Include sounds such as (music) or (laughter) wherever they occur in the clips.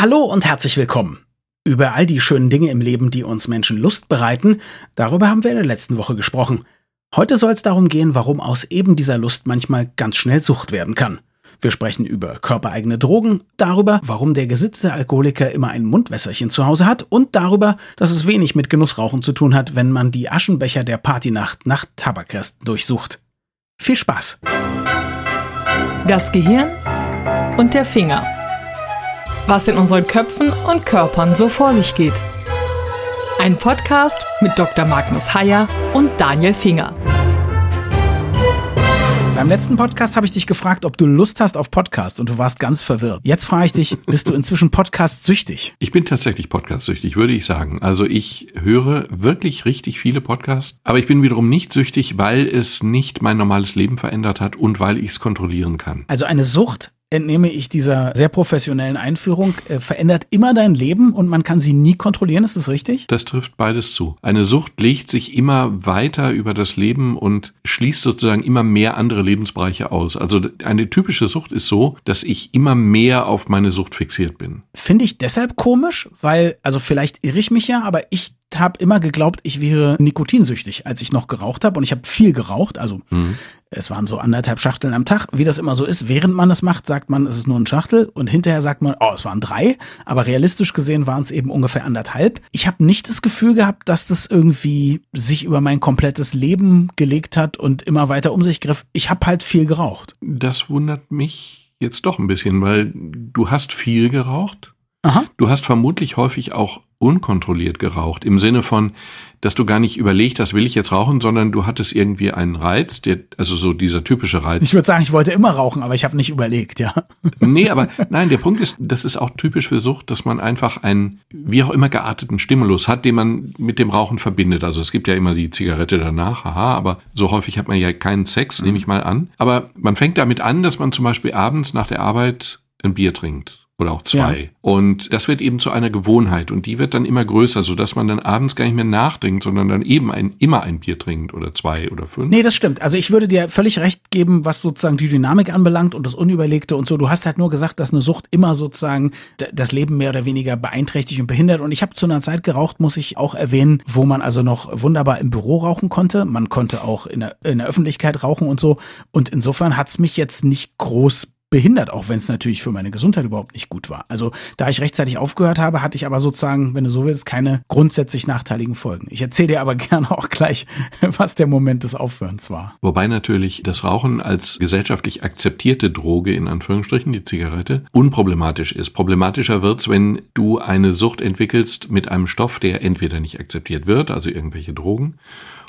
Hallo und herzlich willkommen. Über all die schönen Dinge im Leben, die uns Menschen Lust bereiten, darüber haben wir in der letzten Woche gesprochen. Heute soll es darum gehen, warum aus eben dieser Lust manchmal ganz schnell Sucht werden kann. Wir sprechen über körpereigene Drogen, darüber, warum der gesittete Alkoholiker immer ein Mundwässerchen zu Hause hat und darüber, dass es wenig mit Genussrauchen zu tun hat, wenn man die Aschenbecher der Partynacht nach Tabakresten durchsucht. Viel Spaß! Das Gehirn und der Finger. Was in unseren Köpfen und Körpern so vor sich geht. Ein Podcast mit Dr. Magnus Heyer und Daniel Finger. Beim letzten Podcast habe ich dich gefragt, ob du Lust hast auf Podcast und du warst ganz verwirrt. Jetzt frage ich dich, bist du inzwischen Podcast-süchtig? Ich bin tatsächlich Podcast-süchtig, würde ich sagen. Also ich höre wirklich richtig viele Podcasts, aber ich bin wiederum nicht süchtig, weil es nicht mein normales Leben verändert hat und weil ich es kontrollieren kann. Also eine Sucht entnehme ich dieser sehr professionellen Einführung, äh, verändert immer dein Leben und man kann sie nie kontrollieren, ist das richtig? Das trifft beides zu. Eine Sucht legt sich immer weiter über das Leben und schließt sozusagen immer mehr andere Lebensbereiche aus. Also eine typische Sucht ist so, dass ich immer mehr auf meine Sucht fixiert bin. Finde ich deshalb komisch, weil, also vielleicht irre ich mich ja, aber ich habe immer geglaubt, ich wäre nikotinsüchtig, als ich noch geraucht habe und ich habe viel geraucht, also mhm. Es waren so anderthalb Schachteln am Tag. Wie das immer so ist, während man es macht, sagt man, es ist nur ein Schachtel und hinterher sagt man, oh, es waren drei. Aber realistisch gesehen waren es eben ungefähr anderthalb. Ich habe nicht das Gefühl gehabt, dass das irgendwie sich über mein komplettes Leben gelegt hat und immer weiter um sich griff. Ich habe halt viel geraucht. Das wundert mich jetzt doch ein bisschen, weil du hast viel geraucht. Aha. Du hast vermutlich häufig auch unkontrolliert geraucht. Im Sinne von, dass du gar nicht überlegt hast, will ich jetzt rauchen, sondern du hattest irgendwie einen Reiz, der, also so dieser typische Reiz. Ich würde sagen, ich wollte immer rauchen, aber ich habe nicht überlegt, ja. (laughs) Nee, aber nein, der Punkt ist, das ist auch typisch für Sucht, dass man einfach einen, wie auch immer gearteten Stimulus hat, den man mit dem Rauchen verbindet. Also es gibt ja immer die Zigarette danach, haha, aber so häufig hat man ja keinen Sex, nehme ich mal an. Aber man fängt damit an, dass man zum Beispiel abends nach der Arbeit ein Bier trinkt oder auch zwei. Ja. Und das wird eben zu einer Gewohnheit und die wird dann immer größer, so dass man dann abends gar nicht mehr nachdenkt, sondern dann eben ein, immer ein Bier trinkt oder zwei oder fünf. Nee, das stimmt. Also ich würde dir völlig recht geben, was sozusagen die Dynamik anbelangt und das Unüberlegte und so. Du hast halt nur gesagt, dass eine Sucht immer sozusagen das Leben mehr oder weniger beeinträchtigt und behindert. Und ich habe zu einer Zeit geraucht, muss ich auch erwähnen, wo man also noch wunderbar im Büro rauchen konnte. Man konnte auch in der, in der Öffentlichkeit rauchen und so. Und insofern hat's mich jetzt nicht groß behindert, auch wenn es natürlich für meine Gesundheit überhaupt nicht gut war. Also da ich rechtzeitig aufgehört habe, hatte ich aber sozusagen, wenn du so willst, keine grundsätzlich nachteiligen Folgen. Ich erzähle dir aber (laughs) gerne auch gleich, was der Moment des Aufhörens war. Wobei natürlich das Rauchen als gesellschaftlich akzeptierte Droge, in Anführungsstrichen, die Zigarette, unproblematisch ist. Problematischer wird's, wenn du eine Sucht entwickelst mit einem Stoff, der entweder nicht akzeptiert wird, also irgendwelche Drogen,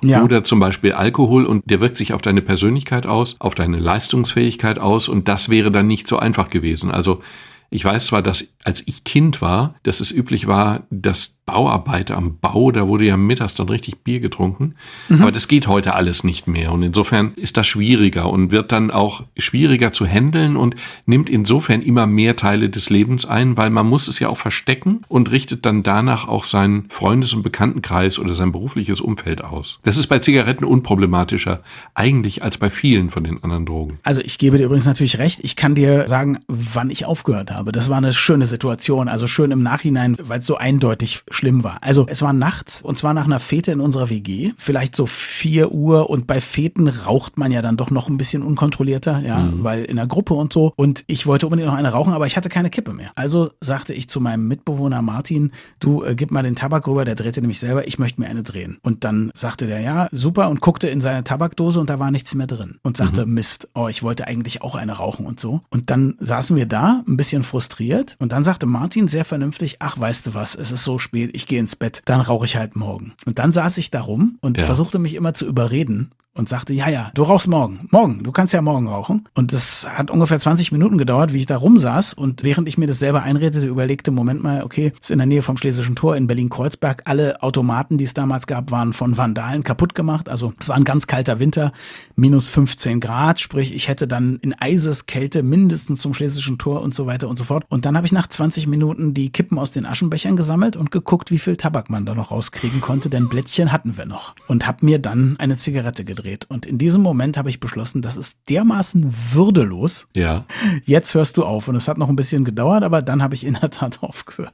ja. Oder zum Beispiel Alkohol und der wirkt sich auf deine Persönlichkeit aus, auf deine Leistungsfähigkeit aus und das wäre dann nicht so einfach gewesen. Also ich weiß zwar, dass als ich Kind war, dass es üblich war, dass Bauarbeiter am Bau, da wurde ja mittags dann richtig Bier getrunken. Mhm. Aber das geht heute alles nicht mehr. Und insofern ist das schwieriger und wird dann auch schwieriger zu handeln und nimmt insofern immer mehr Teile des Lebens ein, weil man muss es ja auch verstecken und richtet dann danach auch seinen Freundes- und Bekanntenkreis oder sein berufliches Umfeld aus. Das ist bei Zigaretten unproblematischer eigentlich als bei vielen von den anderen Drogen. Also ich gebe dir übrigens natürlich recht. Ich kann dir sagen, wann ich aufgehört habe. Das war eine schöne Situation. Also schön im Nachhinein, weil es so eindeutig schlimm war. Also es war nachts und zwar nach einer Fete in unserer WG, vielleicht so vier Uhr und bei Feten raucht man ja dann doch noch ein bisschen unkontrollierter, ja, mhm. weil in der Gruppe und so. Und ich wollte unbedingt noch eine rauchen, aber ich hatte keine Kippe mehr. Also sagte ich zu meinem Mitbewohner Martin, du äh, gib mal den Tabak rüber, der drehte nämlich selber, ich möchte mir eine drehen. Und dann sagte der, ja, super und guckte in seine Tabakdose und da war nichts mehr drin und sagte, mhm. Mist, oh, ich wollte eigentlich auch eine rauchen und so. Und dann saßen wir da, ein bisschen frustriert und dann sagte Martin sehr vernünftig, ach, weißt du was, es ist so spät, ich gehe ins Bett, dann rauche ich halt morgen. Und dann saß ich da rum und ja. versuchte mich immer zu überreden und sagte, ja, ja, du rauchst morgen. Morgen, du kannst ja morgen rauchen. Und das hat ungefähr 20 Minuten gedauert, wie ich da rumsaß. Und während ich mir das selber einredete, überlegte, Moment mal, okay, ist in der Nähe vom Schlesischen Tor in Berlin-Kreuzberg. Alle Automaten, die es damals gab, waren von Vandalen kaputt gemacht. Also es war ein ganz kalter Winter, minus 15 Grad. Sprich, ich hätte dann in Eiseskälte mindestens zum Schlesischen Tor und so weiter und so fort. Und dann habe ich nach 20 Minuten die Kippen aus den Aschenbechern gesammelt und geguckt, wie viel Tabak man da noch rauskriegen konnte, denn Blättchen hatten wir noch. Und habe mir dann eine Zigarette gedreht umgedreht. Und in diesem Moment habe ich beschlossen, das ist dermaßen würdelos. Ja. Jetzt hörst du auf. Und es hat noch ein bisschen gedauert, aber dann habe ich in der Tat (laughs) aufgehört.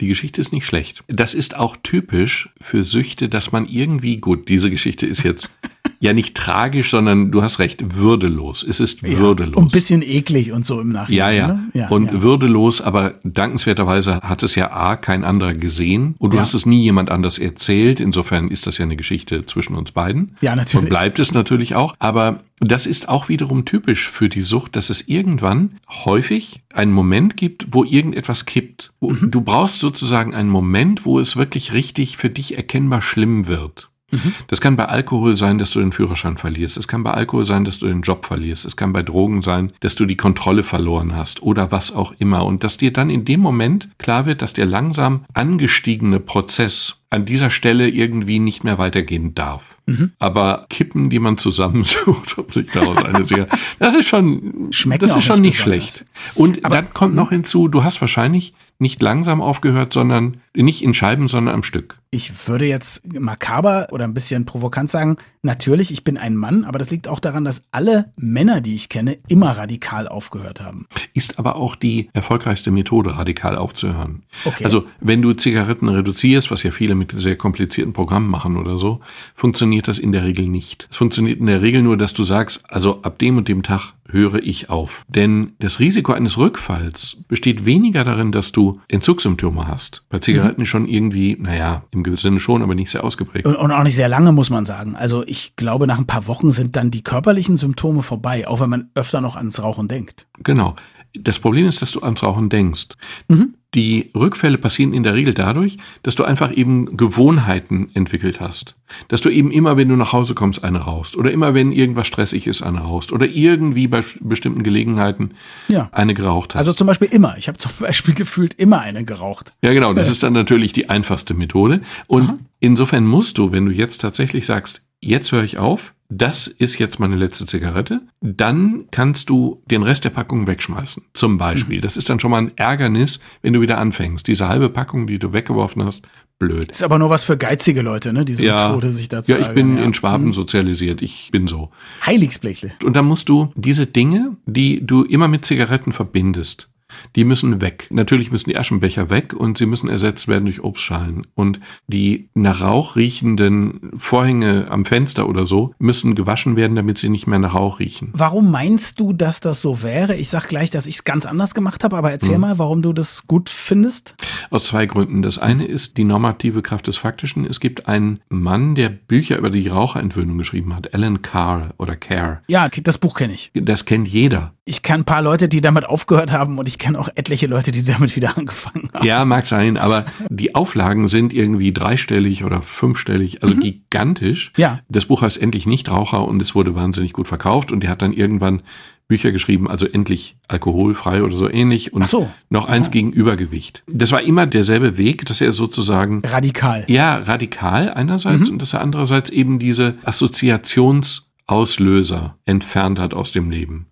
Die Geschichte ist nicht schlecht. Das ist auch typisch für Süchte, dass man irgendwie, gut, diese Geschichte ist jetzt (laughs) ja nicht tragisch, sondern du hast recht, würdelos. Es ist Ja, würdelos. und ein bisschen eklig und so im Nachhinein. Ja, ja. Ne? ja und ja. würdelos, aber dankenswerterweise hat es ja A, kein anderer gesehen und du hast es nie jemand anders erzählt. Insofern ist das ja eine Geschichte zwischen uns beiden. Ja, natürlich. Und bleibt es natürlich auch. Aber das ist auch wiederum typisch für die Sucht, dass es irgendwann häufig einen Moment gibt, wo irgendetwas kippt. Mhm. Du brauchst sozusagen einen Moment, wo es wirklich richtig für dich erkennbar schlimm wird. Mhm. Das kann bei Alkohol sein, dass du den Führerschein verlierst. Es kann bei Alkohol sein, dass du den Job verlierst. Es kann bei Drogen sein, dass du die Kontrolle verloren hast oder was auch immer. Und dass dir dann in dem Moment klar wird, dass der langsam angestiegene Prozess an dieser Stelle irgendwie nicht mehr weitergehen darf. Mhm. Aber Kippen, die man zusammensucht, (laughs) um sich daraus eine sehr, das ist schon, Schmeckt das ist schon nicht nicht schlecht. Und Aber- dann kommt noch hinzu, du hast wahrscheinlich nicht langsam aufgehört, sondern nicht in Scheiben, sondern am Stück. Ich würde jetzt makaber oder ein bisschen provokant sagen, natürlich, ich bin ein Mann, aber das liegt auch daran, dass alle Männer, die ich kenne, immer radikal aufgehört haben. Ist aber auch die erfolgreichste Methode, radikal aufzuhören. Okay. Also, wenn du Zigaretten reduzierst, was ja viele mit sehr komplizierten Programmen machen oder so, funktioniert das in der Regel nicht. Es funktioniert in der Regel nur, dass du sagst, also ab dem und dem Tag höre ich auf. Denn das Risiko eines Rückfalls besteht weniger darin, dass du Entzugssymptome hast. Bei Zigaretten Mhm. schon irgendwie, naja, im gewissen Sinne schon, aber nicht sehr ausgeprägt. Und und auch nicht sehr lange, muss man sagen. Also ich glaube, nach ein paar Wochen sind dann die körperlichen Symptome vorbei, auch wenn man öfter noch ans Rauchen denkt. Genau. Das Problem ist, dass du ans Rauchen denkst. Mhm. Die Rückfälle passieren in der Regel dadurch, dass du einfach eben Gewohnheiten entwickelt hast. Dass du eben immer, wenn du nach Hause kommst, eine rauchst. Oder immer, wenn irgendwas stressig ist, eine rauchst. Oder irgendwie bei bestimmten Gelegenheiten Ja. eine geraucht hast. Also zum Beispiel immer. Ich habe (laughs) zum Beispiel gefühlt immer eine geraucht. Ja, genau. Das ist dann natürlich die einfachste Methode. Und Aha. insofern musst du, wenn du jetzt tatsächlich sagst, jetzt höre ich auf, das ist jetzt meine letzte Zigarette, dann kannst du den Rest der Packung wegschmeißen. Zum Beispiel. Das ist dann schon mal ein Ärgernis, wenn du wieder anfängst. Diese halbe Packung, die du weggeworfen hast, blöd. Ist aber nur was für geizige Leute, ne? Diese Ja, Methode, sich dazu ja, ich bin ärgern, in Schwaben Hm. sozialisiert. Ich bin so. Heiligsblechle. Und dann musst du diese Dinge, die du immer mit Zigaretten verbindest, die müssen weg. Natürlich müssen die Aschenbecher weg und sie müssen ersetzt werden durch Obstschalen. Und die nach Rauch riechenden Vorhänge am Fenster oder so müssen gewaschen werden, damit sie nicht mehr nach Rauch riechen. Warum meinst du, dass das so wäre? Ich sag gleich, dass ich es ganz anders gemacht habe, aber erzähl Mhm. mal, warum du das gut findest. Aus zwei Gründen. Das eine ist die normative Kraft des Faktischen. Es gibt einen Mann, der Bücher über die Raucherentwöhnung geschrieben hat, Alan Carr oder Carr. Ja, das Buch kenne ich. Das kennt jeder. Ich kenne ein paar Leute, die damit aufgehört haben und ich kenne auch etliche Leute, die damit wieder angefangen haben. Ja, mag sein, aber die Auflagen sind irgendwie dreistellig oder fünfstellig, also gigantisch. Ja. Das Buch heißt Endlich Nichtraucher und es wurde wahnsinnig gut verkauft und er hat dann irgendwann Bücher geschrieben, also endlich alkoholfrei oder so ähnlich und so. noch eins gegen Übergewicht. Das war immer derselbe Weg, dass er sozusagen Radikal. ja radikal einerseits Mhm. und dass er andererseits eben diese Assoziationsauslöser entfernt hat aus dem Leben.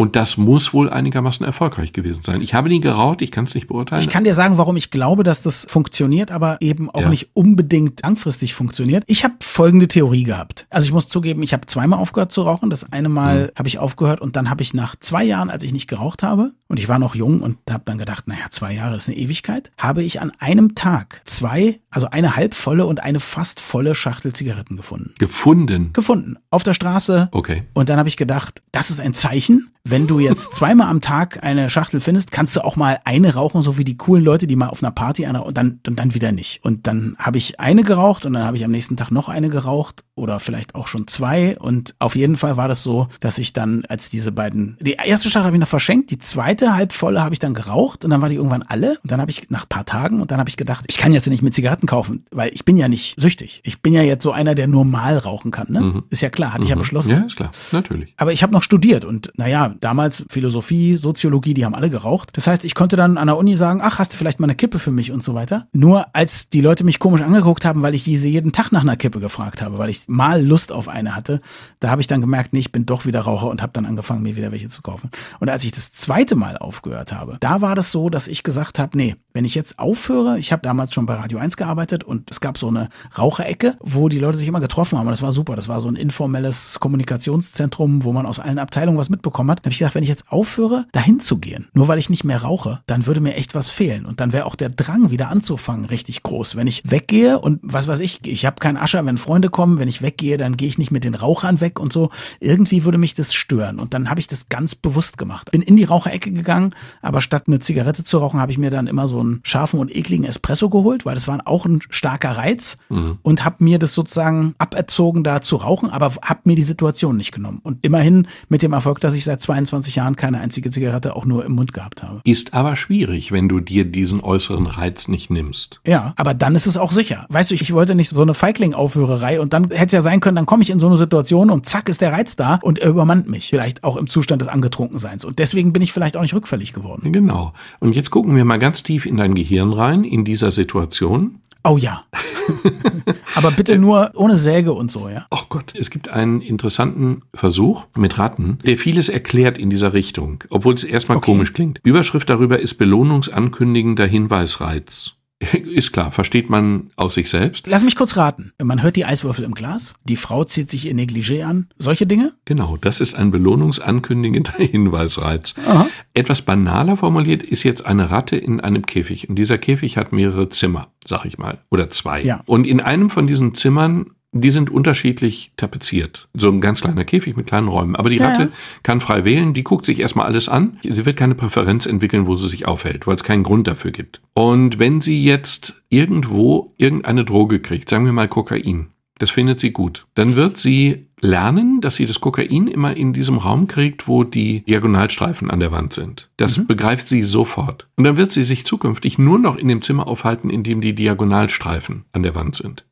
Und das muss wohl einigermaßen erfolgreich gewesen sein. Ich habe nie geraucht, ich kann es nicht beurteilen. Ich kann dir sagen, warum ich glaube, dass das funktioniert, aber eben auch Ja. nicht unbedingt langfristig funktioniert. Ich habe folgende Theorie gehabt. Also ich muss zugeben, ich habe zweimal aufgehört zu rauchen. Das eine Mal Mhm. habe ich aufgehört und dann habe ich nach zwei Jahren, als ich nicht geraucht habe, und ich war noch jung und habe dann gedacht, naja, zwei Jahre ist eine Ewigkeit, habe ich an einem Tag zwei, also eine halbvolle und eine fast volle Schachtel Zigaretten gefunden. gefunden. Gefunden. Auf der Straße, Okay. und dann habe ich gedacht, das ist ein Zeichen. Wenn du jetzt zweimal am Tag eine Schachtel findest, kannst du auch mal eine rauchen, so wie die coolen Leute, die mal auf einer Party eine und dann und dann wieder nicht. Und dann habe ich eine geraucht und dann habe ich am nächsten Tag noch eine geraucht oder vielleicht auch schon zwei. Und auf jeden Fall war das so, dass ich dann als diese beiden, die erste Schachtel habe ich noch verschenkt, die zweite halbvolle habe ich dann geraucht und dann war die irgendwann alle. Und dann habe ich nach paar Tagen und dann habe ich gedacht, ich kann jetzt nicht mit Zigaretten kaufen, weil ich bin ja nicht süchtig. Ich bin ja jetzt so einer, der normal rauchen kann. Ne? Mhm. Ist ja klar, hatte ich ja Mhm. beschlossen. Ja, ist klar. Natürlich. Aber ich habe noch studiert und naja, ja, damals Philosophie, Soziologie, die haben alle geraucht. Das heißt, ich konnte dann an der Uni sagen, ach, hast du vielleicht mal eine Kippe für mich und so weiter. Nur als die Leute mich komisch angeguckt haben, weil ich diese jeden Tag nach einer Kippe gefragt habe, weil ich mal Lust auf eine hatte, da habe ich dann gemerkt, nee, ich bin doch wieder Raucher und habe dann angefangen, mir wieder welche zu kaufen. Und als ich das zweite Mal aufgehört habe, da war das so, dass ich gesagt habe, nee, wenn ich jetzt aufhöre, ich habe damals schon bei Radio 1 gearbeitet und es gab so eine Raucherecke, wo die Leute sich immer getroffen haben und das war super. Das war so ein informelles Kommunikationszentrum, wo man aus allen Abteilungen was mitbekommen hat. Da habe ich gedacht, wenn ich jetzt aufhöre, dahin zu gehen, nur weil ich nicht mehr rauche, dann würde mir echt was fehlen und dann wäre auch der Drang wieder anzufangen richtig groß. Wenn ich weggehe und was weiß ich, ich habe keinen Ascher, wenn Freunde kommen, wenn ich weggehe, dann gehe ich nicht mit den Rauchern weg und so. Irgendwie würde mich das stören und dann habe ich das ganz bewusst gemacht. Bin in die Raucherecke gegangen, aber statt eine Zigarette zu rauchen, habe ich mir dann immer so einen scharfen und ekligen Espresso geholt, weil das war auch ein starker Reiz mhm. und habe mir das sozusagen aberzogen, da zu rauchen, aber habe mir die Situation nicht genommen. Und immerhin mit dem Erfolg, dass ich seit 22 Jahren keine einzige Zigarette auch nur im Mund gehabt habe. Ist aber schwierig, wenn du dir diesen äußeren Reiz nicht nimmst. Ja, aber dann ist es auch sicher. Weißt du, ich wollte nicht so eine Feigling-Aufhörerei und dann hätte es ja sein können, dann komme ich in so eine Situation und zack ist der Reiz da und er übermannt mich. Vielleicht auch im Zustand des Angetrunkenseins. Und deswegen bin ich vielleicht auch nicht rückfällig geworden. Genau. Und jetzt gucken wir mal ganz tief in dein Gehirn rein, in dieser Situation. Oh ja. (laughs) Aber bitte nur ohne Säge und so, ja. Ach Gott, es gibt einen interessanten Versuch mit Ratten, der vieles erklärt in dieser Richtung, obwohl es erstmal okay. komisch klingt. Überschrift darüber ist belohnungsankündigender Hinweisreiz. (laughs) Ist klar, versteht man aus sich selbst. Lass mich kurz raten. Man hört die Eiswürfel im Glas, die Frau zieht sich ihr Negligé an, solche Dinge? Genau, das ist ein belohnungsankündigender (laughs) Hinweisreiz. Aha. Etwas banaler formuliert ist jetzt eine Ratte in einem Käfig. Und dieser Käfig hat mehrere Zimmer, sag ich mal, oder zwei. Ja. Und in einem von diesen Zimmern die sind unterschiedlich tapeziert. So ein ganz kleiner Käfig mit kleinen Räumen. Aber die Ratte ja. kann frei wählen, die guckt sich erstmal alles an. Sie wird keine Präferenz entwickeln, wo sie sich aufhält, weil es keinen Grund dafür gibt. Und wenn sie jetzt irgendwo irgendeine Droge kriegt, sagen wir mal Kokain, das findet sie gut, dann wird sie lernen, dass sie das Kokain immer in diesem Raum kriegt, wo die Diagonalstreifen an der Wand sind. Das mhm. begreift sie sofort. Und dann wird sie sich zukünftig nur noch in dem Zimmer aufhalten, in dem die Diagonalstreifen an der Wand sind.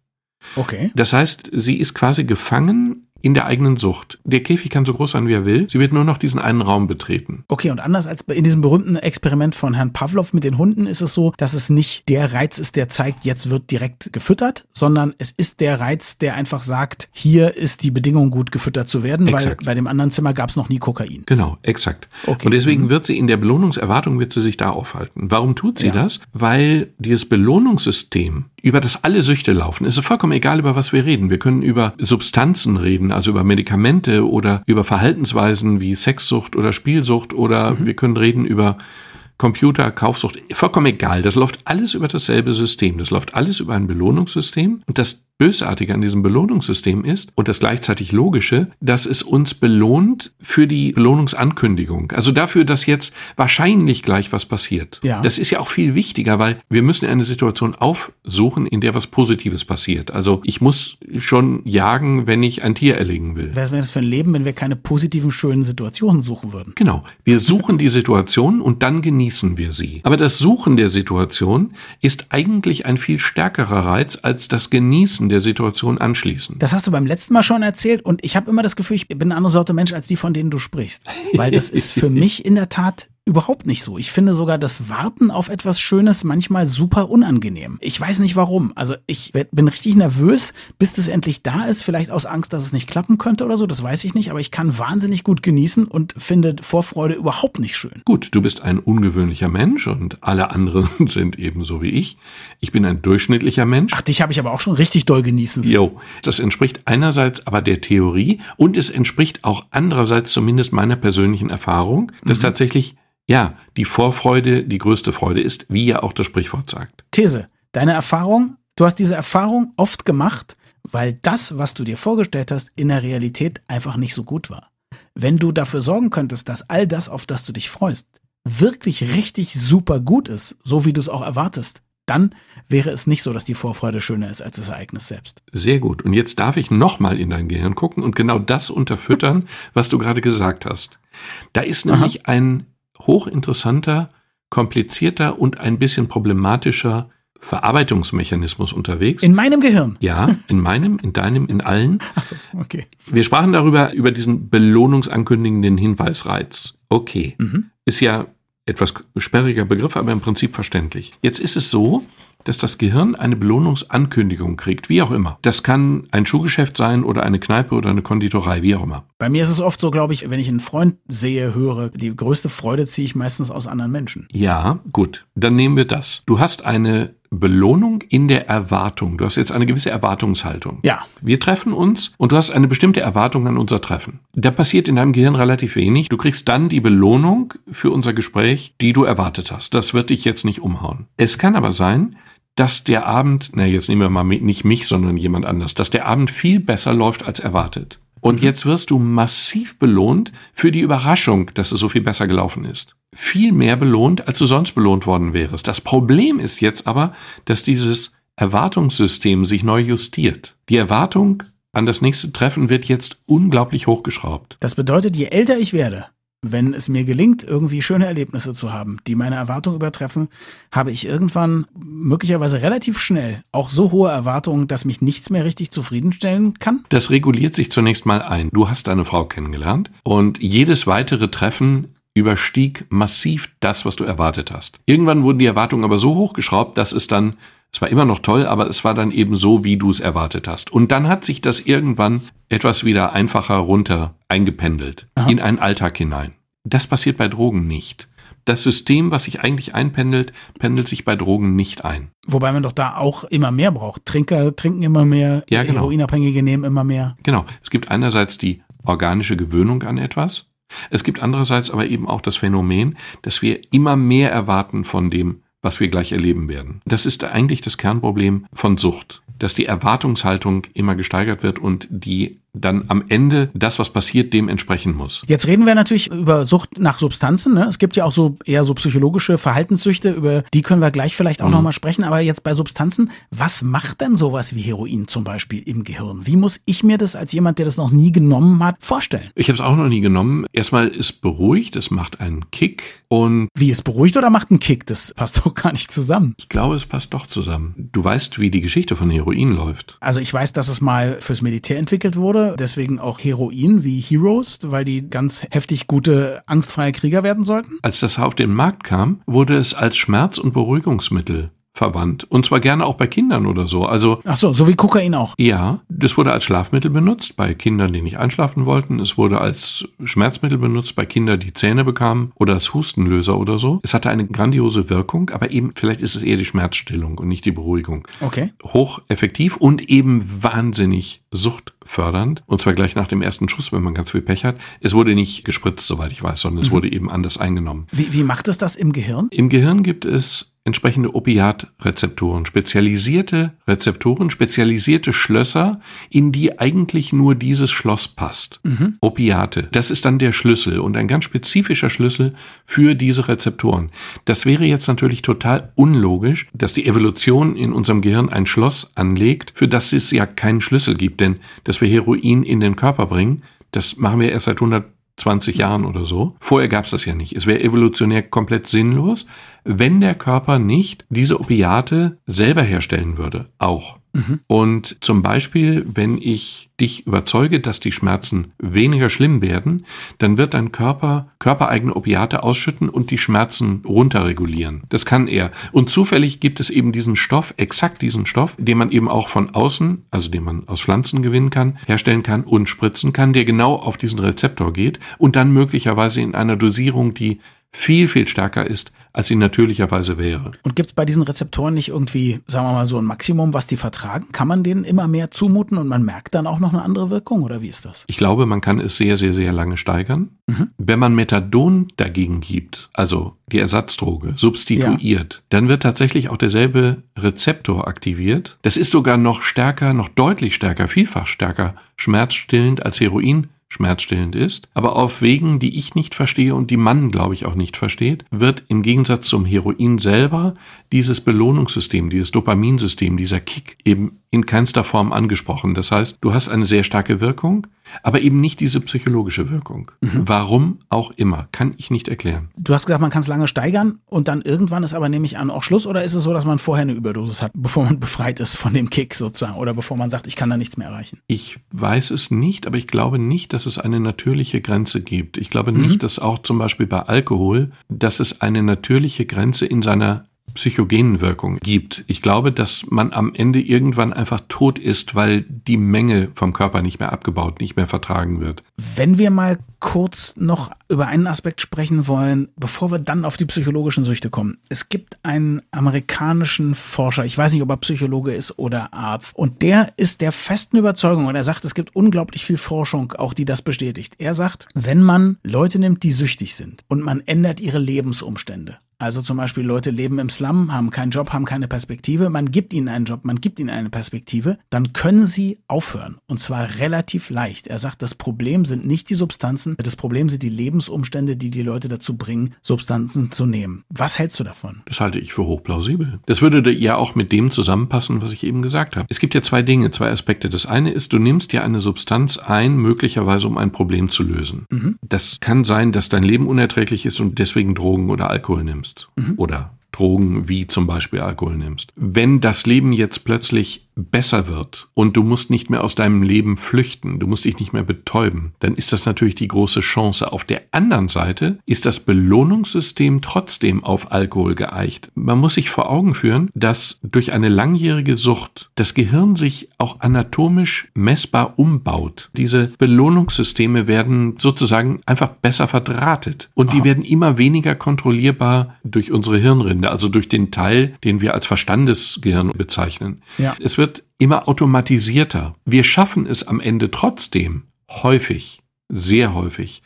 Okay. Das heißt, sie ist quasi gefangen in der eigenen Sucht. Der Käfig kann so groß sein, wie er will. Sie wird nur noch diesen einen Raum betreten. Okay, und anders als in diesem berühmten Experiment von Herrn Pavlov mit den Hunden ist es so, dass es nicht der Reiz ist, der zeigt, jetzt wird direkt gefüttert, sondern es ist der Reiz, der einfach sagt, hier ist die Bedingung gut gefüttert zu werden, exakt. weil bei dem anderen Zimmer gab es noch nie Kokain. Genau, exakt. Okay. Und deswegen mhm. wird sie in der Belohnungserwartung, wird sie sich da aufhalten. Warum tut sie ja. das? Weil dieses Belohnungssystem, über das alle Süchte laufen, ist vollkommen egal, über was wir reden. Wir können über Substanzen reden, reden, also über Medikamente oder über Verhaltensweisen wie Sexsucht oder Spielsucht oder mhm. wir können reden über Computer, Kaufsucht, vollkommen egal. Das läuft alles über dasselbe System. Das läuft alles über ein Belohnungssystem. Und das Bösartige an diesem Belohnungssystem ist und das gleichzeitig Logische, dass es uns belohnt für die Belohnungsankündigung. Also dafür, dass jetzt wahrscheinlich gleich was passiert. Ja. Das ist ja auch viel wichtiger, weil wir müssen eine Situation aufsuchen, in der was Positives passiert. Also ich muss schon jagen, wenn ich ein Tier erlegen will. Was wäre das für ein Leben, wenn wir keine positiven, schönen Situationen suchen würden? Genau. Wir suchen die Situation und dann genießen wir sie. Aber das Suchen der Situation ist eigentlich ein viel stärkerer Reiz als das Genießen der Situation anschließen. Das hast du beim letzten Mal schon erzählt und ich habe immer das Gefühl, ich bin eine andere Sorte Mensch als die, von denen du sprichst. Weil das ist für (laughs) mich in der Tat überhaupt nicht so. Ich finde sogar das Warten auf etwas Schönes manchmal super unangenehm. Ich weiß nicht warum. Also ich bin richtig nervös, bis das endlich da ist. Vielleicht aus Angst, dass es nicht klappen könnte oder so. Das weiß ich nicht. Aber ich kann wahnsinnig gut genießen und finde Vorfreude überhaupt nicht schön. Gut, du bist ein ungewöhnlicher Mensch und alle anderen (laughs) sind ebenso wie ich. Ich bin ein durchschnittlicher Mensch. Ach, dich habe ich aber auch schon richtig doll genießen. Jo, das entspricht einerseits aber der Theorie und es entspricht auch andererseits zumindest meiner persönlichen Erfahrung, dass mhm. tatsächlich ja, die Vorfreude die größte Freude ist, wie ja auch das Sprichwort sagt. These, deine Erfahrung, du hast diese Erfahrung oft gemacht, weil das, was du dir vorgestellt hast, in der Realität einfach nicht so gut war. Wenn du dafür sorgen könntest, dass all das, auf das du dich freust, wirklich richtig super gut ist, so wie du es auch erwartest, dann wäre es nicht so, dass die Vorfreude schöner ist als das Ereignis selbst. Sehr gut. Und jetzt darf ich nochmal in dein Gehirn gucken und genau das unterfüttern, (laughs) was du gerade gesagt hast. Da ist nämlich Aha. ein hochinteressanter, komplizierter und ein bisschen problematischer Verarbeitungsmechanismus unterwegs. In meinem Gehirn? Ja, in meinem, in deinem, in allen. Ach so, okay. Wir sprachen darüber, über diesen belohnungsankündigenden Hinweisreiz. Okay. Mhm. Ist ja etwas sperriger Begriff, aber im Prinzip verständlich. Jetzt ist es so, dass das Gehirn eine Belohnungsankündigung kriegt, wie auch immer. Das kann ein Schuhgeschäft sein oder eine Kneipe oder eine Konditorei, wie auch immer. Bei mir ist es oft so, glaube ich, wenn ich einen Freund sehe, höre, die größte Freude ziehe ich meistens aus anderen Menschen. Ja, gut. Dann nehmen wir das. Du hast eine Belohnung in der Erwartung. Du hast jetzt eine gewisse Erwartungshaltung. Ja. Wir treffen uns und du hast eine bestimmte Erwartung an unser Treffen. Da passiert in deinem Gehirn relativ wenig. Du kriegst dann die Belohnung für unser Gespräch, die du erwartet hast. Das wird dich jetzt nicht umhauen. Es kann aber sein, dass der Abend, na jetzt nehmen wir mal nicht mich, sondern jemand anders, dass der Abend viel besser läuft als erwartet. Und mhm. jetzt wirst du massiv belohnt für die Überraschung, dass es so viel besser gelaufen ist. Viel mehr belohnt, als du sonst belohnt worden wärst. Das Problem ist jetzt aber, dass dieses Erwartungssystem sich neu justiert. Die Erwartung an das nächste Treffen wird jetzt unglaublich hochgeschraubt. Das bedeutet, je älter ich werde, wenn es mir gelingt, irgendwie schöne Erlebnisse zu haben, die meine Erwartungen übertreffen, habe ich irgendwann möglicherweise relativ schnell auch so hohe Erwartungen, dass mich nichts mehr richtig zufriedenstellen kann? Das reguliert sich zunächst mal ein. Du hast deine Frau kennengelernt und jedes weitere Treffen überstieg massiv das, was du erwartet hast. Irgendwann wurden die Erwartungen aber so hochgeschraubt, dass es dann es war immer noch toll, aber es war dann eben so, wie du es erwartet hast. Und dann hat sich das irgendwann etwas wieder einfacher runter eingependelt Aha. in einen Alltag hinein. Das passiert bei Drogen nicht. Das System, was sich eigentlich einpendelt, pendelt sich bei Drogen nicht ein. Wobei man doch da auch immer mehr braucht. Trinker trinken immer mehr, ja, genau. Heroinabhängige nehmen immer mehr. Genau. Es gibt einerseits die organische Gewöhnung an etwas. Es gibt andererseits aber eben auch das Phänomen, dass wir immer mehr erwarten von dem, was wir gleich erleben werden. Das ist eigentlich das Kernproblem von Sucht, dass die Erwartungshaltung immer gesteigert wird und die dann am Ende das, was passiert, dem entsprechen muss. Jetzt reden wir natürlich über Sucht nach Substanzen. Ne? Es gibt ja auch so eher so psychologische Verhaltenssüchte, über die können wir gleich vielleicht auch mhm. nochmal sprechen. Aber jetzt bei Substanzen, was macht denn sowas wie Heroin zum Beispiel im Gehirn? Wie muss ich mir das als jemand, der das noch nie genommen hat, vorstellen? Ich habe es auch noch nie genommen. Erstmal ist beruhigt, es macht einen Kick und. Wie ist beruhigt oder macht einen Kick? Das passt doch gar nicht zusammen. Ich glaube, es passt doch zusammen. Du weißt, wie die Geschichte von Heroin läuft. Also ich weiß, dass es mal fürs Militär entwickelt wurde deswegen auch Heroin wie Heroes, weil die ganz heftig gute, angstfreie Krieger werden sollten? Als das auf den Markt kam, wurde es als Schmerz- und Beruhigungsmittel verwandt. Und zwar gerne auch bei Kindern oder so. Also Ach so, so wie Kokain auch. Ja, das wurde als Schlafmittel benutzt bei Kindern, die nicht einschlafen wollten. Es wurde als Schmerzmittel benutzt bei Kindern, die Zähne bekamen oder als Hustenlöser oder so. Es hatte eine grandiose Wirkung, aber eben vielleicht ist es eher die Schmerzstillung und nicht die Beruhigung. Okay. Hocheffektiv und eben wahnsinnig suchtfördernd. Und zwar gleich nach dem ersten Schuss, wenn man ganz viel Pech hat. Es wurde nicht gespritzt, soweit ich weiß, sondern mhm. es wurde eben anders eingenommen. Wie, wie macht es das im Gehirn? Im Gehirn gibt es entsprechende Opiatrezeptoren, spezialisierte Rezeptoren, spezialisierte Schlösser, in die eigentlich nur dieses Schloss passt. Mhm. Opiate. Das ist dann der Schlüssel und ein ganz spezifischer Schlüssel für diese Rezeptoren. Das wäre jetzt natürlich total unlogisch, dass die Evolution in unserem Gehirn ein Schloss anlegt, für das es ja keinen Schlüssel gibt, denn dass wir Heroin in den Körper bringen, das machen wir erst seit 100 20 Jahren oder so. Vorher gab es das ja nicht. Es wäre evolutionär komplett sinnlos, wenn der Körper nicht diese Opiate selber herstellen würde. Auch. Mhm. Und zum Beispiel, wenn ich dich überzeuge, dass die Schmerzen weniger schlimm werden, dann wird dein Körper körpereigene Opiate ausschütten und die Schmerzen runterregulieren. Das kann er. Und zufällig gibt es eben diesen Stoff, exakt diesen Stoff, den man eben auch von außen, also den man aus Pflanzen gewinnen kann, herstellen kann und spritzen kann, der genau auf diesen Rezeptor geht und dann möglicherweise in einer Dosierung, die viel, viel stärker ist als sie natürlicherweise wäre. Und gibt es bei diesen Rezeptoren nicht irgendwie, sagen wir mal, so ein Maximum, was die vertragen? Kann man denen immer mehr zumuten und man merkt dann auch noch eine andere Wirkung oder wie ist das? Ich glaube, man kann es sehr, sehr, sehr lange steigern. Mhm. Wenn man Methadon dagegen gibt, also die Ersatzdroge, substituiert, ja. dann wird tatsächlich auch derselbe Rezeptor aktiviert. Das ist sogar noch stärker, noch deutlich stärker, vielfach stärker schmerzstillend als Heroin schmerzstillend ist, aber auf Wegen, die ich nicht verstehe und die man, glaube ich, auch nicht versteht, wird im Gegensatz zum Heroin selber dieses Belohnungssystem, dieses Dopaminsystem, dieser Kick eben in keinster Form angesprochen. Das heißt, du hast eine sehr starke Wirkung, aber eben nicht diese psychologische Wirkung. Mhm. Warum auch immer, kann ich nicht erklären. Du hast gesagt, man kann es lange steigern und dann irgendwann ist aber nämlich an auch Schluss oder ist es so, dass man vorher eine Überdosis hat, (laughs) bevor man befreit ist von dem Kick sozusagen oder bevor man sagt, ich kann da nichts mehr erreichen? Ich weiß es nicht, aber ich glaube nicht, dass es eine natürliche Grenze gibt. Ich glaube nicht, mhm. dass auch zum Beispiel bei Alkohol, dass es eine natürliche Grenze in seiner psychogenen Wirkung gibt. Ich glaube, dass man am Ende irgendwann einfach tot ist, weil die Menge vom Körper nicht mehr abgebaut, nicht mehr vertragen wird. Wenn wir mal kurz noch über einen Aspekt sprechen wollen, bevor wir dann auf die psychologischen Süchte kommen. Es gibt einen amerikanischen Forscher, ich weiß nicht, ob er Psychologe ist oder Arzt, und der ist der festen Überzeugung und er sagt, es gibt unglaublich viel Forschung, auch die das bestätigt. Er sagt, wenn man Leute nimmt, die süchtig sind und man ändert ihre Lebensumstände, also zum Beispiel Leute leben im Slum, haben keinen Job, haben keine Perspektive. Man gibt ihnen einen Job, man gibt ihnen eine Perspektive. Dann können sie aufhören. Und zwar relativ leicht. Er sagt, das Problem sind nicht die Substanzen, das Problem sind die Lebensumstände, die die Leute dazu bringen, Substanzen zu nehmen. Was hältst du davon? Das halte ich für hochplausibel. Das würde ja auch mit dem zusammenpassen, was ich eben gesagt habe. Es gibt ja zwei Dinge, zwei Aspekte. Das eine ist, du nimmst ja eine Substanz ein, möglicherweise um ein Problem zu lösen. Mhm. Das kann sein, dass dein Leben unerträglich ist und deswegen Drogen oder Alkohol nimmst nimmst mhm. oder Drogen wie zum Beispiel Alkohol nimmst. Wenn das Leben jetzt plötzlich besser wird und du musst nicht mehr aus deinem Leben flüchten, du musst dich nicht mehr betäuben, dann ist das natürlich die große Chance. Auf der anderen Seite ist das Belohnungssystem trotzdem auf Alkohol geeicht. Man muss sich vor Augen führen, dass durch eine langjährige Sucht das Gehirn sich auch anatomisch messbar umbaut. Diese Belohnungssysteme werden sozusagen einfach besser verdrahtet und die werden immer weniger kontrollierbar durch unsere Hirnrinde, also durch den Teil, den wir als Verstandesgehirn bezeichnen. Ja. Es wird wird immer automatisierter. Wir schaffen es am Ende trotzdem häufig, sehr häufig,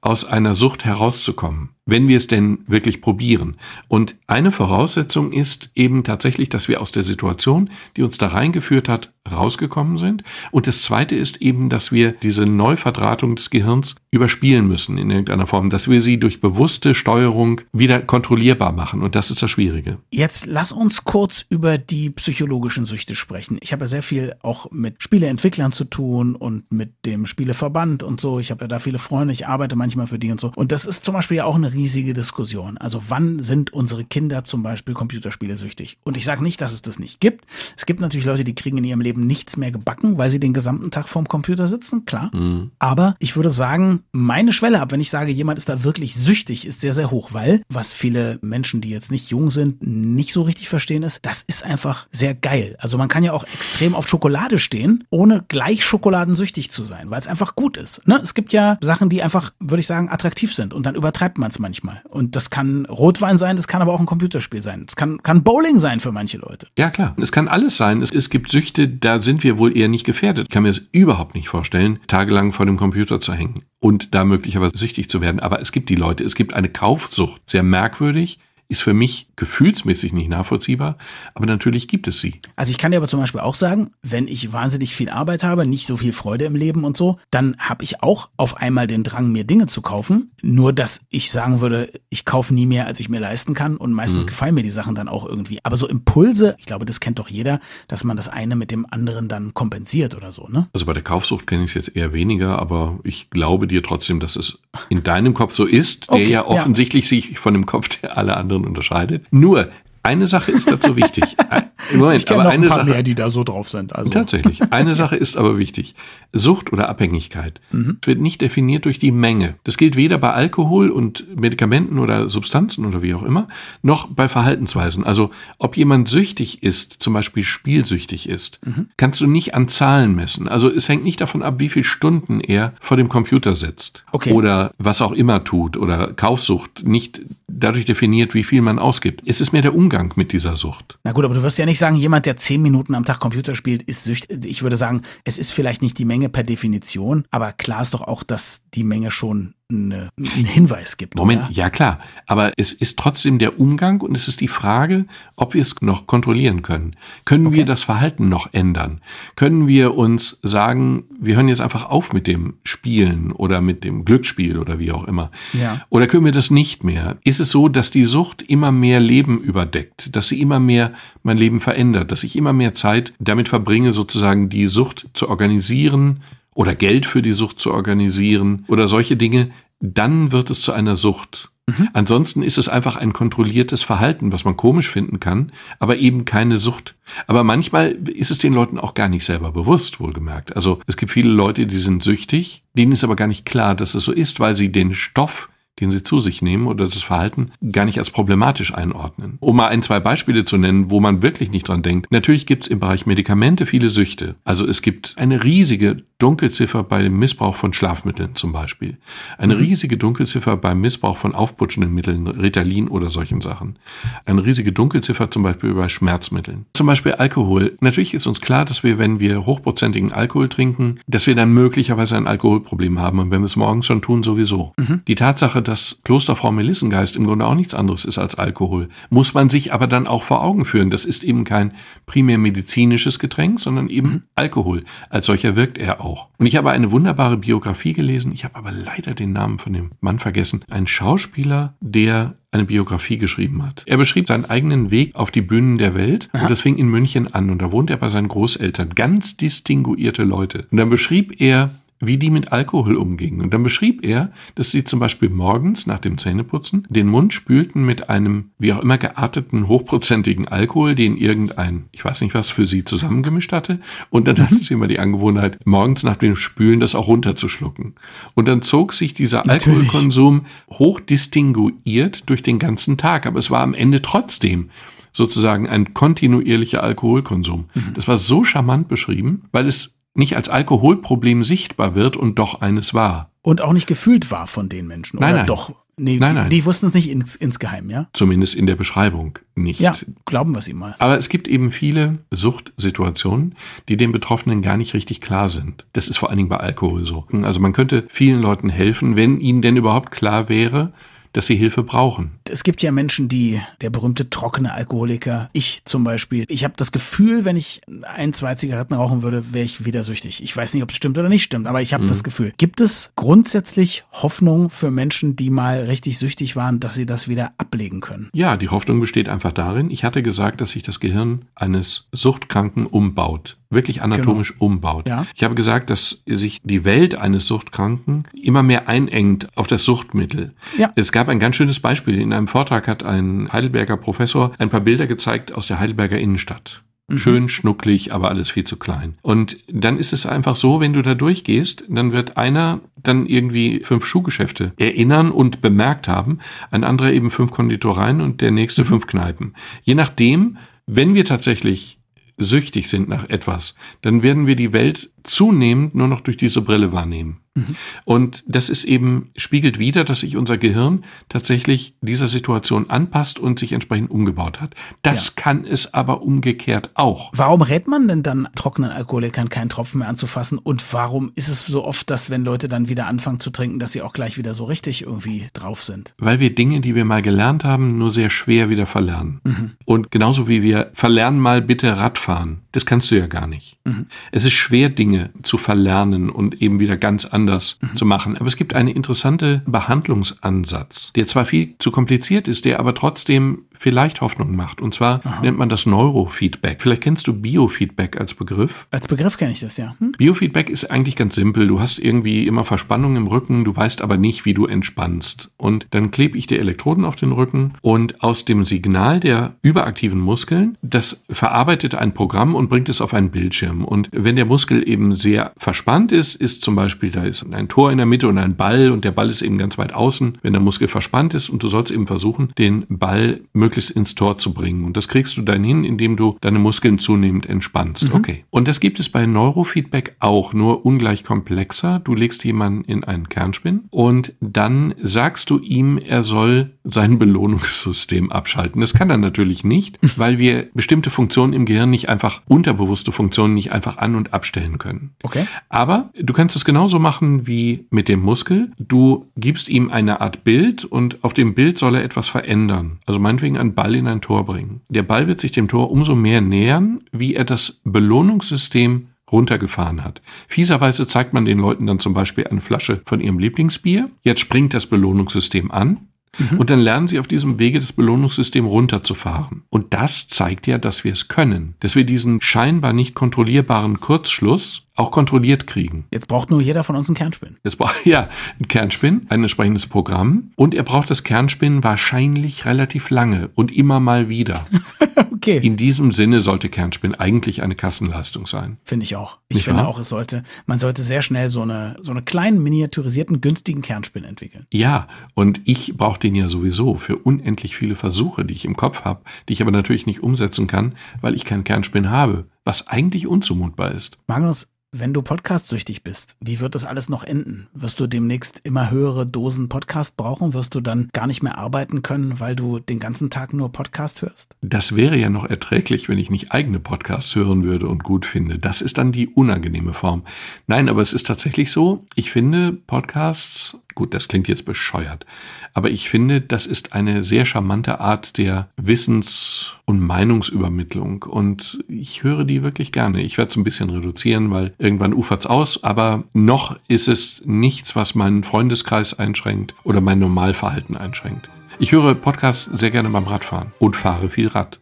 aus einer Sucht herauszukommen wenn wir es denn wirklich probieren. Und eine Voraussetzung ist eben tatsächlich, dass wir aus der Situation, die uns da reingeführt hat, rausgekommen sind. Und das Zweite ist eben, dass wir diese Neuverdrahtung des Gehirns überspielen müssen in irgendeiner Form, dass wir sie durch bewusste Steuerung wieder kontrollierbar machen. Und das ist das Schwierige. Jetzt lass uns kurz über die psychologischen Süchte sprechen. Ich habe ja sehr viel auch mit Spieleentwicklern zu tun und mit dem Spieleverband und so. Ich habe ja da viele Freunde, ich arbeite manchmal für die und so. Und das ist zum Beispiel ja auch eine riesige Diskussion. Also wann sind unsere Kinder zum Beispiel Computerspiele süchtig? Und ich sage nicht, dass es das nicht gibt. Es gibt natürlich Leute, die kriegen in ihrem Leben nichts mehr gebacken, weil sie den gesamten Tag vorm Computer sitzen, klar. Mhm. Aber ich würde sagen, meine Schwelle ab, wenn ich sage, jemand ist da wirklich süchtig, ist sehr, sehr hoch, weil was viele Menschen, die jetzt nicht jung sind, nicht so richtig verstehen ist, das ist einfach sehr geil. Also man kann ja auch extrem auf Schokolade stehen, ohne gleich schokoladensüchtig zu sein, weil es einfach gut ist. Ne? Es gibt ja Sachen, die einfach, würde ich sagen, attraktiv sind und dann übertreibt man es manchmal. Und das kann Rotwein sein, das kann aber auch ein Computerspiel sein. Es kann, kann Bowling sein für manche Leute. Ja, klar. Es kann alles sein. Es, es gibt Süchte, da sind wir wohl eher nicht gefährdet. Ich kann mir das überhaupt nicht vorstellen, tagelang vor dem Computer zu hängen und da möglicherweise süchtig zu werden. Aber es gibt die Leute. Es gibt eine Kaufsucht. Sehr merkwürdig ist für mich gefühlsmäßig nicht nachvollziehbar, aber natürlich gibt es sie. Also ich kann dir aber zum Beispiel auch sagen, wenn ich wahnsinnig viel Arbeit habe, nicht so viel Freude im Leben und so, dann habe ich auch auf einmal den Drang, mir Dinge zu kaufen. Nur, dass ich sagen würde, ich kaufe nie mehr, als ich mir leisten kann und meistens mhm. gefallen mir die Sachen dann auch irgendwie. Aber so Impulse, ich glaube, das kennt doch jeder, dass man das eine mit dem anderen dann kompensiert oder so, ne? Also bei der Kaufsucht kenne ich es jetzt eher weniger, aber ich glaube dir trotzdem, dass es in deinem Kopf so ist, der okay, ja offensichtlich ja. sich von dem Kopf der alle anderen unterscheidet. Nur, eine Sache ist dazu wichtig. (laughs) Moment, ich kenne noch ein paar Sache, mehr, die da so drauf sind. Also. Tatsächlich. Eine (laughs) Sache ist aber wichtig. Sucht oder Abhängigkeit mhm. wird nicht definiert durch die Menge. Das gilt weder bei Alkohol und Medikamenten oder Substanzen oder wie auch immer, noch bei Verhaltensweisen. Also ob jemand süchtig ist, zum Beispiel spielsüchtig ist, mhm. kannst du nicht an Zahlen messen. Also es hängt nicht davon ab, wie viele Stunden er vor dem Computer sitzt okay. oder was auch immer tut oder Kaufsucht nicht dadurch definiert, wie viel man ausgibt. Es ist mehr der Umgang mit dieser Sucht. Na gut, aber du wirst ja nicht sagen, jemand, der zehn Minuten am Tag Computer spielt, ist süchtig. Ich würde sagen, es ist vielleicht nicht die Menge per Definition, aber klar ist doch auch, dass die Menge schon eine, einen Hinweis gibt. Moment, oder? ja klar. Aber es ist trotzdem der Umgang und es ist die Frage, ob wir es noch kontrollieren können. Können okay. wir das Verhalten noch ändern? Können wir uns sagen, wir hören jetzt einfach auf mit dem Spielen oder mit dem Glücksspiel oder wie auch immer? Ja. Oder können wir das nicht mehr? Ist es so, dass die Sucht immer mehr Leben überdeckt, dass sie immer mehr mein Leben verändert, dass ich immer mehr Zeit damit verbringe, sozusagen die Sucht zu organisieren, oder Geld für die Sucht zu organisieren oder solche Dinge, dann wird es zu einer Sucht. Mhm. Ansonsten ist es einfach ein kontrolliertes Verhalten, was man komisch finden kann, aber eben keine Sucht. Aber manchmal ist es den Leuten auch gar nicht selber bewusst, wohlgemerkt. Also es gibt viele Leute, die sind süchtig, denen ist aber gar nicht klar, dass es so ist, weil sie den Stoff den sie zu sich nehmen oder das Verhalten gar nicht als problematisch einordnen. Um mal ein, zwei Beispiele zu nennen, wo man wirklich nicht dran denkt. Natürlich gibt es im Bereich Medikamente viele Süchte. Also es gibt eine riesige Dunkelziffer beim Missbrauch von Schlafmitteln zum Beispiel. Eine mhm. riesige Dunkelziffer beim Missbrauch von aufputschenden Mitteln, Ritalin oder solchen Sachen. Eine riesige Dunkelziffer zum Beispiel bei Schmerzmitteln. Zum Beispiel Alkohol. Natürlich ist uns klar, dass wir, wenn wir hochprozentigen Alkohol trinken, dass wir dann möglicherweise ein Alkoholproblem haben. Und wenn wir es morgens schon tun, sowieso. Mhm. Die Tatsache, dass Klosterfrau Melissengeist im Grunde auch nichts anderes ist als Alkohol, muss man sich aber dann auch vor Augen führen. Das ist eben kein primär medizinisches Getränk, sondern eben mhm. Alkohol. Als solcher wirkt er auch. Und ich habe eine wunderbare Biografie gelesen, ich habe aber leider den Namen von dem Mann vergessen. Ein Schauspieler, der eine Biografie geschrieben hat. Er beschrieb seinen eigenen Weg auf die Bühnen der Welt Aha. und das fing in München an und da wohnt er bei seinen Großeltern, ganz distinguierte Leute. Und dann beschrieb er wie die mit Alkohol umgingen. Und dann beschrieb er, dass sie zum Beispiel morgens nach dem Zähneputzen den Mund spülten mit einem, wie auch immer gearteten, hochprozentigen Alkohol, den irgendein, ich weiß nicht was, für sie zusammengemischt hatte. Und dann hatten sie immer die Angewohnheit, morgens nach dem Spülen das auch runterzuschlucken. Und dann zog sich dieser Natürlich. Alkoholkonsum hochdistinguiert durch den ganzen Tag. Aber es war am Ende trotzdem sozusagen ein kontinuierlicher Alkoholkonsum. Mhm. Das war so charmant beschrieben, weil es nicht als Alkoholproblem sichtbar wird und doch eines war. Und auch nicht gefühlt war von den Menschen, nein, oder nein. doch? Nee, nein, die, nein. die wussten es nicht ins, insgeheim, ja? Zumindest in der Beschreibung nicht. Ja, glauben wir es ihm mal. Aber es gibt eben viele Suchtsituationen, die den Betroffenen gar nicht richtig klar sind. Das ist vor allen Dingen bei Alkohol so. Also man könnte vielen Leuten helfen, wenn ihnen denn überhaupt klar wäre, dass sie Hilfe brauchen. Es gibt ja Menschen, die, der berühmte trockene Alkoholiker, ich zum Beispiel, ich habe das Gefühl, wenn ich ein, zwei Zigaretten rauchen würde, wäre ich wieder süchtig. Ich weiß nicht, ob es stimmt oder nicht stimmt, aber ich habe mhm. das Gefühl. Gibt es grundsätzlich Hoffnung für Menschen, die mal richtig süchtig waren, dass sie das wieder ablegen können? Ja, die Hoffnung besteht einfach darin, ich hatte gesagt, dass sich das Gehirn eines Suchtkranken umbaut wirklich anatomisch genau. umbaut. Ja. Ich habe gesagt, dass sich die Welt eines Suchtkranken immer mehr einengt auf das Suchtmittel. Ja. Es gab ein ganz schönes Beispiel. In einem Vortrag hat ein Heidelberger Professor ein paar Bilder gezeigt aus der Heidelberger Innenstadt. Mhm. Schön schnucklig, aber alles viel zu klein. Und dann ist es einfach so, wenn du da durchgehst, dann wird einer dann irgendwie fünf Schuhgeschäfte erinnern und bemerkt haben, ein anderer eben fünf Konditoreien und der nächste mhm. fünf Kneipen. Je nachdem, wenn wir tatsächlich süchtig sind nach etwas, dann werden wir die Welt zunehmend nur noch durch diese Brille wahrnehmen. Mhm. Und das ist eben, spiegelt wieder, dass sich unser Gehirn tatsächlich dieser Situation anpasst und sich entsprechend umgebaut hat. Das ja. kann es aber umgekehrt auch. Warum rät man denn dann trockenen Alkoholikern keinen Tropfen mehr anzufassen? Und warum ist es so oft, dass wenn Leute dann wieder anfangen zu trinken, dass sie auch gleich wieder so richtig irgendwie drauf sind? Weil wir Dinge, die wir mal gelernt haben, nur sehr schwer wieder verlernen. Mhm. Und genauso wie wir verlernen mal bitte Radfahren. Das kannst du ja gar nicht. Mhm. Es ist schwer, Dinge zu verlernen und eben wieder ganz anders anders mhm. zu machen. Aber es gibt einen interessanten Behandlungsansatz, der zwar viel zu kompliziert ist, der aber trotzdem vielleicht Hoffnung macht. Und zwar Aha. nennt man das Neurofeedback. Vielleicht kennst du Biofeedback als Begriff. Als Begriff kenne ich das, ja. Hm? Biofeedback ist eigentlich ganz simpel. Du hast irgendwie immer Verspannung im Rücken, du weißt aber nicht, wie du entspannst. Und dann klebe ich dir Elektroden auf den Rücken und aus dem Signal der überaktiven Muskeln, das verarbeitet ein Programm und bringt es auf einen Bildschirm. Und wenn der Muskel eben sehr verspannt ist, ist zum Beispiel, da ist ein Tor in der Mitte und ein Ball und der Ball ist eben ganz weit außen. Wenn der Muskel verspannt ist und du sollst eben versuchen, den Ball möglichst möglichst ins Tor zu bringen. Und das kriegst du dann hin, indem du deine Muskeln zunehmend entspannst. Mhm. Okay. Und das gibt es bei Neurofeedback auch, nur ungleich komplexer. Du legst jemanden in einen Kernspin und dann sagst du ihm, er soll sein (laughs) Belohnungssystem abschalten. Das kann er natürlich nicht, (laughs) weil wir bestimmte Funktionen im Gehirn nicht einfach, unterbewusste Funktionen nicht einfach an- und abstellen können. Okay. Aber du kannst es genauso machen wie mit dem Muskel. Du gibst ihm eine Art Bild und auf dem Bild soll er etwas verändern. Also meinetwegen einen Ball in ein Tor bringen. Der Ball wird sich dem Tor umso mehr nähern, wie er das Belohnungssystem runtergefahren hat. Fieserweise zeigt man den Leuten dann zum Beispiel eine Flasche von ihrem Lieblingsbier. Jetzt springt das Belohnungssystem an. Mhm. Und dann lernen sie auf diesem Wege das Belohnungssystem runterzufahren. Und das zeigt ja, dass wir es können. Dass wir diesen scheinbar nicht kontrollierbaren Kurzschluss auch kontrolliert kriegen. Jetzt braucht nur jeder von uns einen Kernspin. Jetzt braucht (laughs) ja ein Kernspin, ein entsprechendes Programm und er braucht das Kernspin wahrscheinlich relativ lange und immer mal wieder. (laughs) okay. In diesem Sinne sollte Kernspin eigentlich eine Kassenleistung sein. Finde ich auch. Ich Nicht finde wahr? auch, es sollte, man sollte sehr schnell so eine so eine kleinen miniaturisierten günstigen Kernspin entwickeln. Ja, und ich brauche den ja sowieso für unendlich viele Versuche, die ich im Kopf habe, die ich aber natürlich nicht umsetzen kann, weil ich keinen Kernspin habe was eigentlich unzumutbar ist. Magnus, wenn du podcastsüchtig bist, wie wird das alles noch enden? Wirst du demnächst immer höhere Dosen Podcast brauchen? Wirst du dann gar nicht mehr arbeiten können, weil du den ganzen Tag nur Podcast hörst? Das wäre ja noch erträglich, wenn ich nicht eigene Podcasts hören würde und gut finde. Das ist dann die unangenehme Form. Nein, aber es ist tatsächlich so, ich finde Podcasts Gut, das klingt jetzt bescheuert. Aber ich finde, das ist eine sehr charmante Art der Wissens- und Meinungsübermittlung. Und ich höre die wirklich gerne. Ich werde es ein bisschen reduzieren, weil irgendwann ufert's aus. Aber noch ist es nichts, was meinen Freundeskreis einschränkt oder mein Normalverhalten einschränkt. Ich höre Podcasts sehr gerne beim Radfahren und fahre viel Rad.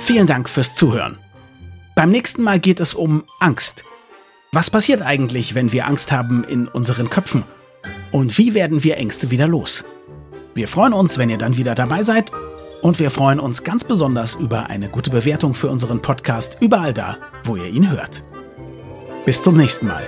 Vielen Dank fürs Zuhören. Beim nächsten Mal geht es um Angst. Was passiert eigentlich, wenn wir Angst haben in unseren Köpfen? Und wie werden wir Ängste wieder los? Wir freuen uns, wenn ihr dann wieder dabei seid. Und wir freuen uns ganz besonders über eine gute Bewertung für unseren Podcast überall da, wo ihr ihn hört. Bis zum nächsten Mal.